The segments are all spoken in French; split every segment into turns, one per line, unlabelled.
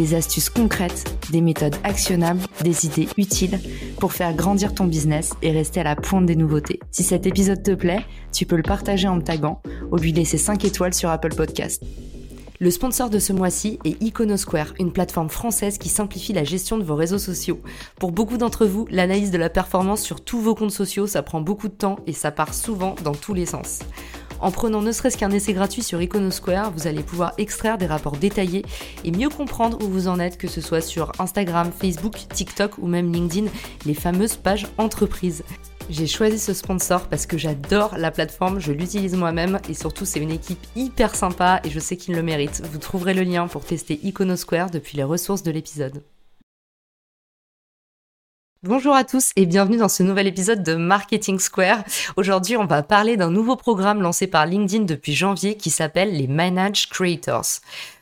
des astuces concrètes, des méthodes actionnables, des idées utiles pour faire grandir ton business et rester à la pointe des nouveautés. Si cet épisode te plaît, tu peux le partager en me taguant ou lui laisser 5 étoiles sur Apple Podcast. Le sponsor de ce mois-ci est Iconosquare, une plateforme française qui simplifie la gestion de vos réseaux sociaux. Pour beaucoup d'entre vous, l'analyse de la performance sur tous vos comptes sociaux, ça prend beaucoup de temps et ça part souvent dans tous les sens. En prenant ne serait-ce qu'un essai gratuit sur Iconosquare, vous allez pouvoir extraire des rapports détaillés et mieux comprendre où vous en êtes, que ce soit sur Instagram, Facebook, TikTok ou même LinkedIn, les fameuses pages entreprises. J'ai choisi ce sponsor parce que j'adore la plateforme, je l'utilise moi-même et surtout c'est une équipe hyper sympa et je sais qu'il le mérite. Vous trouverez le lien pour tester Iconosquare depuis les ressources de l'épisode. Bonjour à tous et bienvenue dans ce nouvel épisode de Marketing Square. Aujourd'hui, on va parler d'un nouveau programme lancé par LinkedIn depuis janvier qui s'appelle les Manage Creators.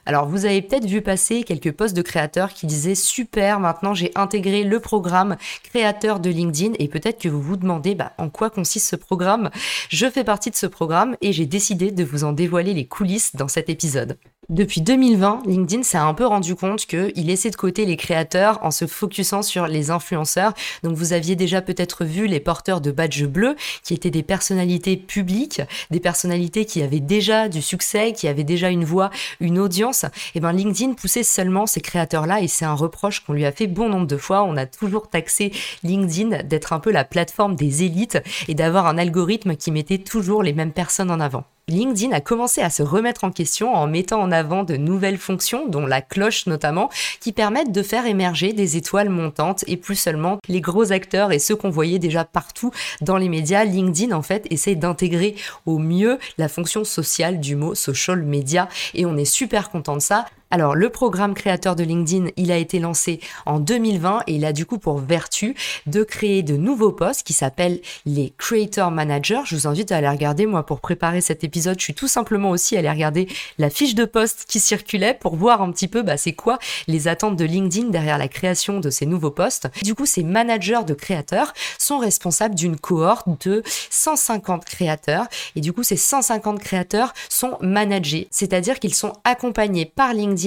Alors vous avez peut-être vu passer quelques posts de créateurs qui disaient super, maintenant j'ai intégré le programme créateur de LinkedIn et peut-être que vous vous demandez bah, en quoi consiste ce programme? Je fais partie de ce programme et j'ai décidé de vous en dévoiler les coulisses dans cet épisode. Depuis 2020, LinkedIn s'est un peu rendu compte qu'il laissait de côté les créateurs en se focusant sur les influenceurs. Donc vous aviez déjà peut-être vu les porteurs de badges bleus qui étaient des personnalités publiques, des personnalités qui avaient déjà du succès, qui avaient déjà une voix, une audience et eh ben LinkedIn poussait seulement ces créateurs-là et c'est un reproche qu'on lui a fait bon nombre de fois. On a toujours taxé LinkedIn d'être un peu la plateforme des élites et d'avoir un algorithme qui mettait toujours les mêmes personnes en avant. LinkedIn a commencé à se remettre en question en mettant en avant de nouvelles fonctions, dont la cloche notamment, qui permettent de faire émerger des étoiles montantes et plus seulement les gros acteurs et ceux qu'on voyait déjà partout dans les médias. LinkedIn en fait essaie d'intégrer au mieux la fonction sociale du mot social media et on est super content de ça. Alors, le programme créateur de LinkedIn, il a été lancé en 2020 et il a du coup pour vertu de créer de nouveaux postes qui s'appellent les Creator Managers. Je vous invite à aller regarder, moi, pour préparer cet épisode, je suis tout simplement aussi allé regarder la fiche de poste qui circulait pour voir un petit peu, bah, c'est quoi les attentes de LinkedIn derrière la création de ces nouveaux postes. Du coup, ces managers de créateurs sont responsables d'une cohorte de 150 créateurs et du coup, ces 150 créateurs sont managés, c'est-à-dire qu'ils sont accompagnés par LinkedIn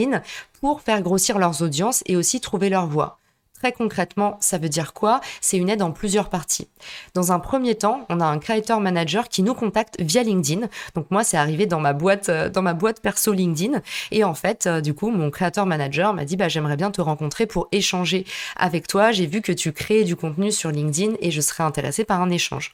pour faire grossir leurs audiences et aussi trouver leur voix. Très concrètement, ça veut dire quoi? C'est une aide en plusieurs parties. Dans un premier temps, on a un creator manager qui nous contacte via LinkedIn. Donc moi, c'est arrivé dans ma boîte, euh, dans ma boîte perso LinkedIn. Et en fait, euh, du coup, mon creator manager m'a dit, bah, j'aimerais bien te rencontrer pour échanger avec toi. J'ai vu que tu crées du contenu sur LinkedIn et je serais intéressé par un échange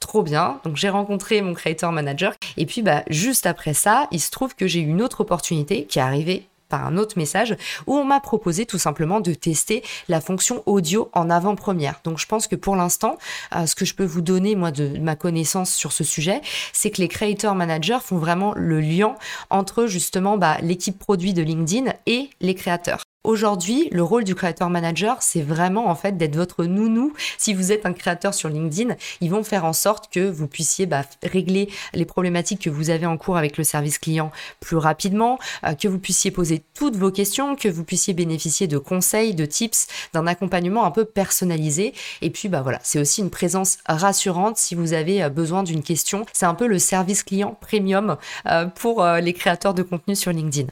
trop bien. Donc j'ai rencontré mon creator manager et puis bah juste après ça, il se trouve que j'ai eu une autre opportunité qui est arrivée par un autre message où on m'a proposé tout simplement de tester la fonction audio en avant-première. Donc je pense que pour l'instant, euh, ce que je peux vous donner moi de ma connaissance sur ce sujet, c'est que les creator managers font vraiment le lien entre justement bah, l'équipe produit de LinkedIn et les créateurs. Aujourd'hui, le rôle du créateur manager, c'est vraiment en fait d'être votre nounou. Si vous êtes un créateur sur LinkedIn, ils vont faire en sorte que vous puissiez bah, régler les problématiques que vous avez en cours avec le service client plus rapidement, euh, que vous puissiez poser toutes vos questions, que vous puissiez bénéficier de conseils, de tips, d'un accompagnement un peu personnalisé. Et puis bah voilà, c'est aussi une présence rassurante si vous avez euh, besoin d'une question. C'est un peu le service client premium euh, pour les créateurs de contenu sur LinkedIn.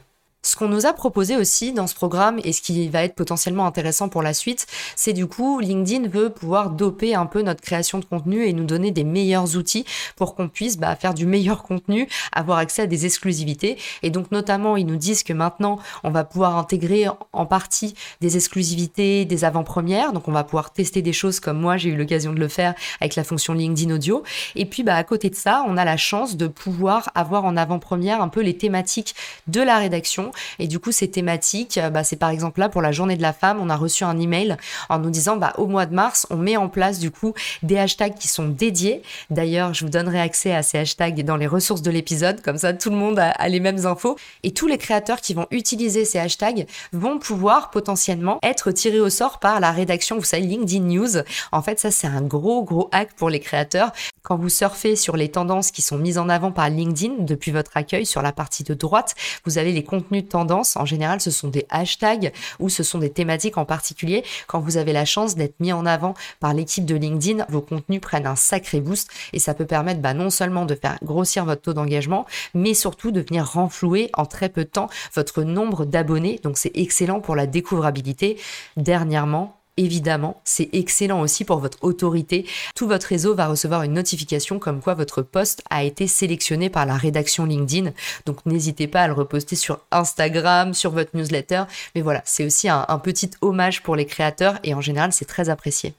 Ce qu'on nous a proposé aussi dans ce programme et ce qui va être potentiellement intéressant pour la suite, c'est du coup LinkedIn veut pouvoir doper un peu notre création de contenu et nous donner des meilleurs outils pour qu'on puisse bah, faire du meilleur contenu, avoir accès à des exclusivités. Et donc notamment, ils nous disent que maintenant, on va pouvoir intégrer en partie des exclusivités, des avant-premières. Donc on va pouvoir tester des choses comme moi, j'ai eu l'occasion de le faire avec la fonction LinkedIn Audio. Et puis bah, à côté de ça, on a la chance de pouvoir avoir en avant-première un peu les thématiques de la rédaction. Et du coup, ces thématiques, bah, c'est par exemple là pour la journée de la femme, on a reçu un email en nous disant bah, au mois de mars, on met en place du coup des hashtags qui sont dédiés. D'ailleurs, je vous donnerai accès à ces hashtags dans les ressources de l'épisode, comme ça tout le monde a, les mêmes infos. Et tous les créateurs qui vont utiliser ces hashtags vont pouvoir potentiellement être tirés au sort par la rédaction, vous savez, LinkedIn News. En fait, ça c'est un gros gros hack pour les créateurs. Quand vous surfez sur les tendances qui sont mises en avant par LinkedIn depuis votre accueil sur la partie de droite, vous avez les contenus de tendance. En général, ce sont des hashtags ou ce sont des thématiques en particulier. Quand vous avez la chance d'être mis en avant par l'équipe de LinkedIn, vos contenus prennent un sacré boost et ça peut permettre bah, non seulement de faire grossir votre taux d'engagement, mais surtout de venir renflouer en très peu de temps votre nombre d'abonnés. Donc c'est excellent pour la découvrabilité. Dernièrement, Évidemment, c'est excellent aussi pour votre autorité. Tout votre réseau va recevoir une notification comme quoi votre post a été sélectionné par la rédaction LinkedIn. Donc n'hésitez pas à le reposter sur Instagram, sur votre newsletter. Mais voilà, c'est aussi un, un petit hommage pour les créateurs et en général, c'est très apprécié.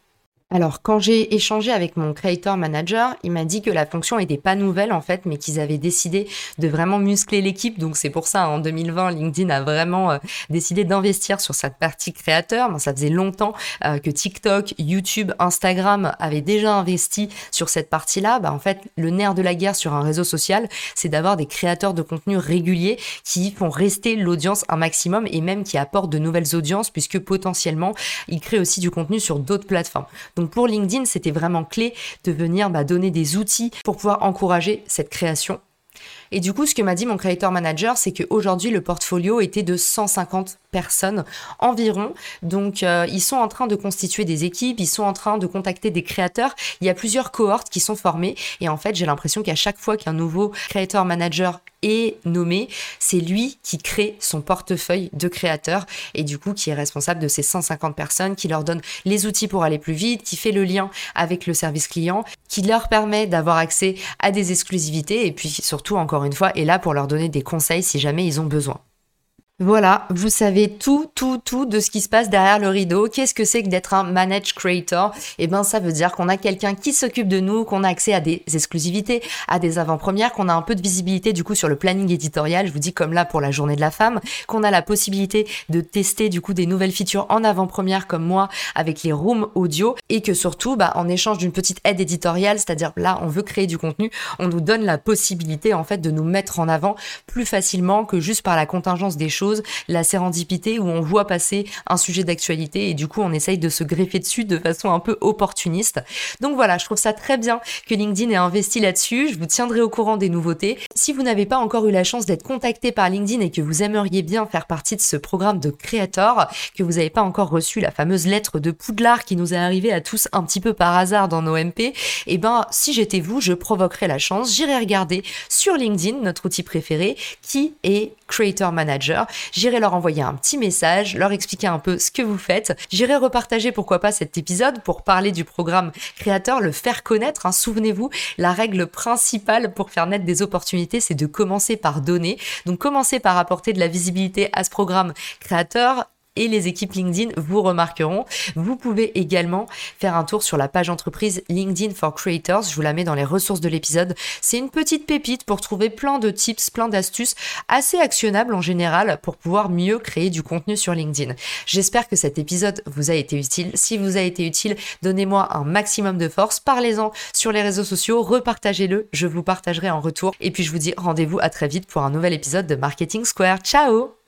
Alors, quand j'ai échangé avec mon creator manager, il m'a dit que la fonction n'était pas nouvelle en fait, mais qu'ils avaient décidé de vraiment muscler l'équipe. Donc, c'est pour ça, en 2020, LinkedIn a vraiment euh, décidé d'investir sur cette partie créateur. ça faisait longtemps euh, que TikTok, YouTube, Instagram avaient déjà investi sur cette partie-là. Bah, en fait, le nerf de la guerre sur un réseau social, c'est d'avoir des créateurs de contenu réguliers qui font rester l'audience un maximum et même qui apportent de nouvelles audiences puisque potentiellement, ils créent aussi du contenu sur d'autres plateformes. Pour LinkedIn, c'était vraiment clé de venir bah, donner des outils pour pouvoir encourager cette création. Et du coup, ce que m'a dit mon creator manager, c'est qu'aujourd'hui, le portfolio était de 150 personnes environ. Donc, euh, ils sont en train de constituer des équipes, ils sont en train de contacter des créateurs. Il y a plusieurs cohortes qui sont formées. Et en fait, j'ai l'impression qu'à chaque fois qu'un nouveau creator manager est nommé, c'est lui qui crée son portefeuille de créateurs et du coup qui est responsable de ces 150 personnes, qui leur donne les outils pour aller plus vite, qui fait le lien avec le service client, qui leur permet d'avoir accès à des exclusivités et puis surtout encore une fois est là pour leur donner des conseils si jamais ils ont besoin. Voilà, vous savez tout, tout, tout de ce qui se passe derrière le rideau. Qu'est-ce que c'est que d'être un managed creator? Eh ben, ça veut dire qu'on a quelqu'un qui s'occupe de nous, qu'on a accès à des exclusivités, à des avant-premières, qu'on a un peu de visibilité du coup sur le planning éditorial. Je vous dis comme là pour la journée de la femme, qu'on a la possibilité de tester du coup des nouvelles features en avant-première comme moi avec les rooms audio et que surtout, bah, en échange d'une petite aide éditoriale, c'est-à-dire là, on veut créer du contenu, on nous donne la possibilité en fait de nous mettre en avant plus facilement que juste par la contingence des choses la sérendipité où on voit passer un sujet d'actualité et du coup on essaye de se greffer dessus de façon un peu opportuniste. Donc voilà, je trouve ça très bien que LinkedIn ait investi là-dessus. Je vous tiendrai au courant des nouveautés. Si vous n'avez pas encore eu la chance d'être contacté par LinkedIn et que vous aimeriez bien faire partie de ce programme de créateur, que vous n'avez pas encore reçu la fameuse lettre de Poudlard qui nous est arrivée à tous un petit peu par hasard dans nos MP, eh ben si j'étais vous, je provoquerais la chance, j'irai regarder sur LinkedIn, notre outil préféré, qui est Creator Manager. J'irai leur envoyer un petit message, leur expliquer un peu ce que vous faites. J'irai repartager pourquoi pas cet épisode pour parler du programme créateur, le faire connaître. Hein. Souvenez-vous, la règle principale pour faire naître des opportunités, c'est de commencer par donner. Donc commencez par apporter de la visibilité à ce programme créateur et les équipes LinkedIn vous remarqueront. Vous pouvez également faire un tour sur la page entreprise LinkedIn for Creators. Je vous la mets dans les ressources de l'épisode. C'est une petite pépite pour trouver plein de tips, plein d'astuces assez actionnables en général pour pouvoir mieux créer du contenu sur LinkedIn. J'espère que cet épisode vous a été utile. Si vous a été utile, donnez-moi un maximum de force. Parlez-en sur les réseaux sociaux, repartagez-le. Je vous partagerai en retour. Et puis je vous dis rendez-vous à très vite pour un nouvel épisode de Marketing Square. Ciao